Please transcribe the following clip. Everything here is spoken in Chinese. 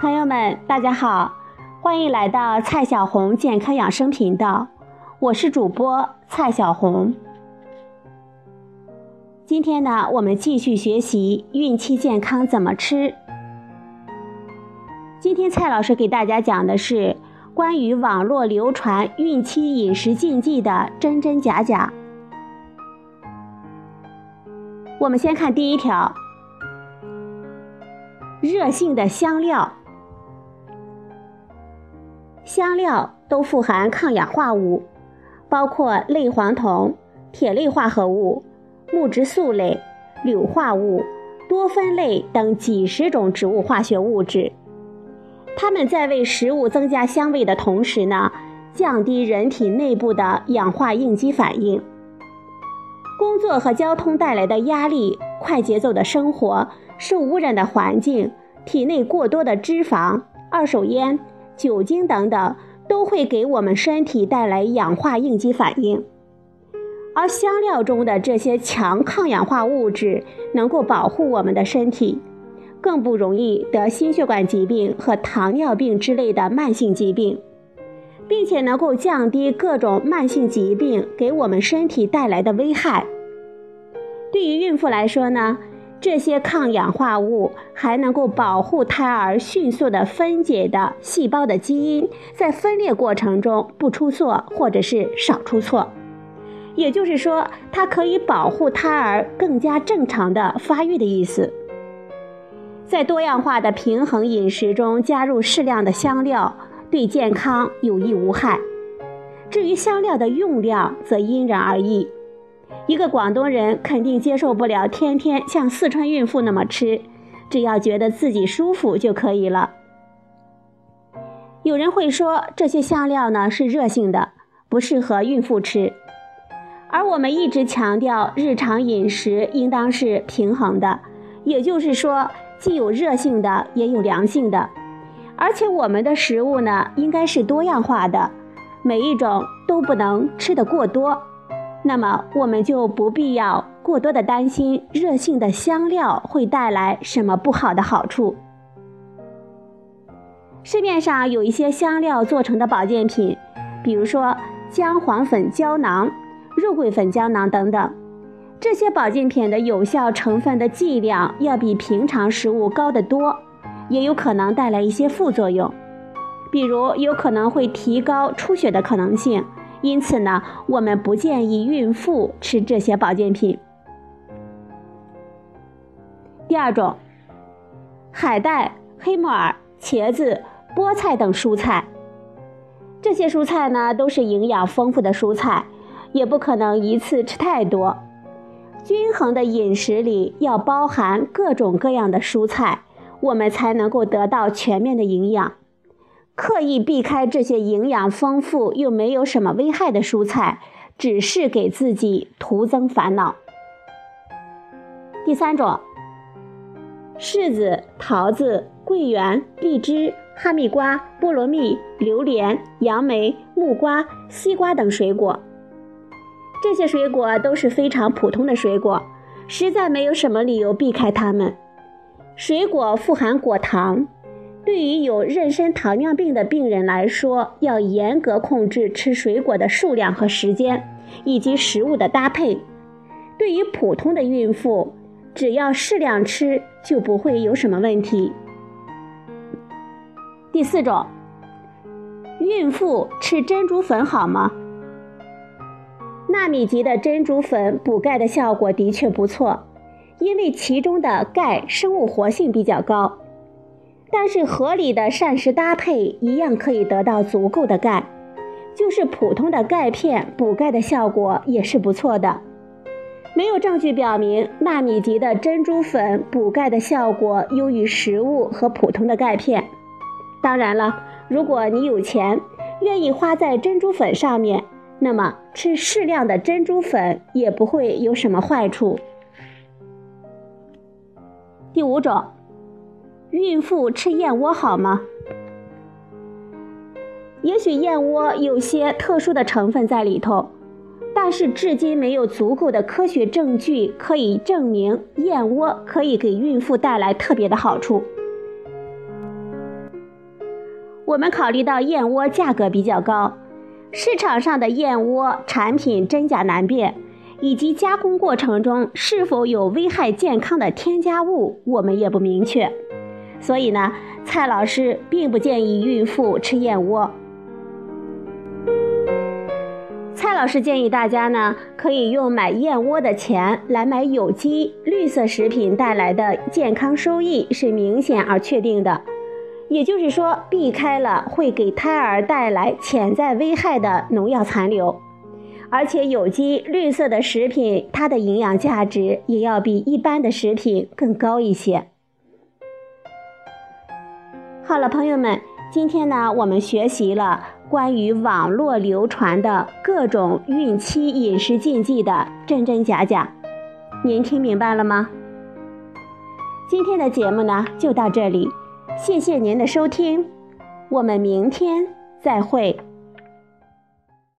朋友们，大家好，欢迎来到蔡小红健康养生频道，我是主播蔡小红。今天呢，我们继续学习孕期健康怎么吃。今天蔡老师给大家讲的是关于网络流传孕期饮食禁忌的真真假假。我们先看第一条。热性的香料，香料都富含抗氧化物，包括类黄酮、铁类化合物、木质素类、硫化物、多酚类等几十种植物化学物质。它们在为食物增加香味的同时呢，降低人体内部的氧化应激反应。工作和交通带来的压力，快节奏的生活。受污染的环境、体内过多的脂肪、二手烟、酒精等等，都会给我们身体带来氧化应激反应。而香料中的这些强抗氧化物质，能够保护我们的身体，更不容易得心血管疾病和糖尿病之类的慢性疾病，并且能够降低各种慢性疾病给我们身体带来的危害。对于孕妇来说呢？这些抗氧化物还能够保护胎儿迅速的分解的细胞的基因，在分裂过程中不出错或者是少出错，也就是说，它可以保护胎儿更加正常的发育的意思。在多样化的平衡饮食中加入适量的香料，对健康有益无害。至于香料的用量，则因人而异。一个广东人肯定接受不了天天像四川孕妇那么吃，只要觉得自己舒服就可以了。有人会说这些香料呢是热性的，不适合孕妇吃。而我们一直强调日常饮食应当是平衡的，也就是说既有热性的也有凉性的，而且我们的食物呢应该是多样化的，每一种都不能吃得过多。那么我们就不必要过多的担心热性的香料会带来什么不好的好处。市面上有一些香料做成的保健品，比如说姜黄粉胶囊、肉桂粉胶囊等等，这些保健品的有效成分的剂量要比平常食物高得多，也有可能带来一些副作用，比如有可能会提高出血的可能性。因此呢，我们不建议孕妇吃这些保健品。第二种，海带、黑木耳、茄子、菠菜等蔬菜，这些蔬菜呢都是营养丰富的蔬菜，也不可能一次吃太多。均衡的饮食里要包含各种各样的蔬菜，我们才能够得到全面的营养。刻意避开这些营养丰富又没有什么危害的蔬菜，只是给自己徒增烦恼。第三种，柿子、桃子、桂圆、荔枝、哈密瓜、菠萝蜜、榴莲、杨梅、木瓜、西瓜等水果，这些水果都是非常普通的水果，实在没有什么理由避开它们。水果富含果糖。对于有妊娠糖尿病的病人来说，要严格控制吃水果的数量和时间，以及食物的搭配。对于普通的孕妇，只要适量吃，就不会有什么问题。第四种，孕妇吃珍珠粉好吗？纳米级的珍珠粉补钙的效果的确不错，因为其中的钙生物活性比较高。但是合理的膳食搭配一样可以得到足够的钙，就是普通的钙片补钙的效果也是不错的。没有证据表明纳米级的珍珠粉补钙的效果优于食物和普通的钙片。当然了，如果你有钱，愿意花在珍珠粉上面，那么吃适量的珍珠粉也不会有什么坏处。第五种。孕妇吃燕窝好吗？也许燕窝有些特殊的成分在里头，但是至今没有足够的科学证据可以证明燕窝可以给孕妇带来特别的好处。我们考虑到燕窝价格比较高，市场上的燕窝产品真假难辨，以及加工过程中是否有危害健康的添加物，我们也不明确。所以呢，蔡老师并不建议孕妇吃燕窝。蔡老师建议大家呢，可以用买燕窝的钱来买有机绿色食品带来的健康收益是明显而确定的，也就是说，避开了会给胎儿带来潜在危害的农药残留，而且有机绿色的食品它的营养价值也要比一般的食品更高一些。好了，朋友们，今天呢，我们学习了关于网络流传的各种孕期饮食禁忌的真真假假，您听明白了吗？今天的节目呢，就到这里，谢谢您的收听，我们明天再会。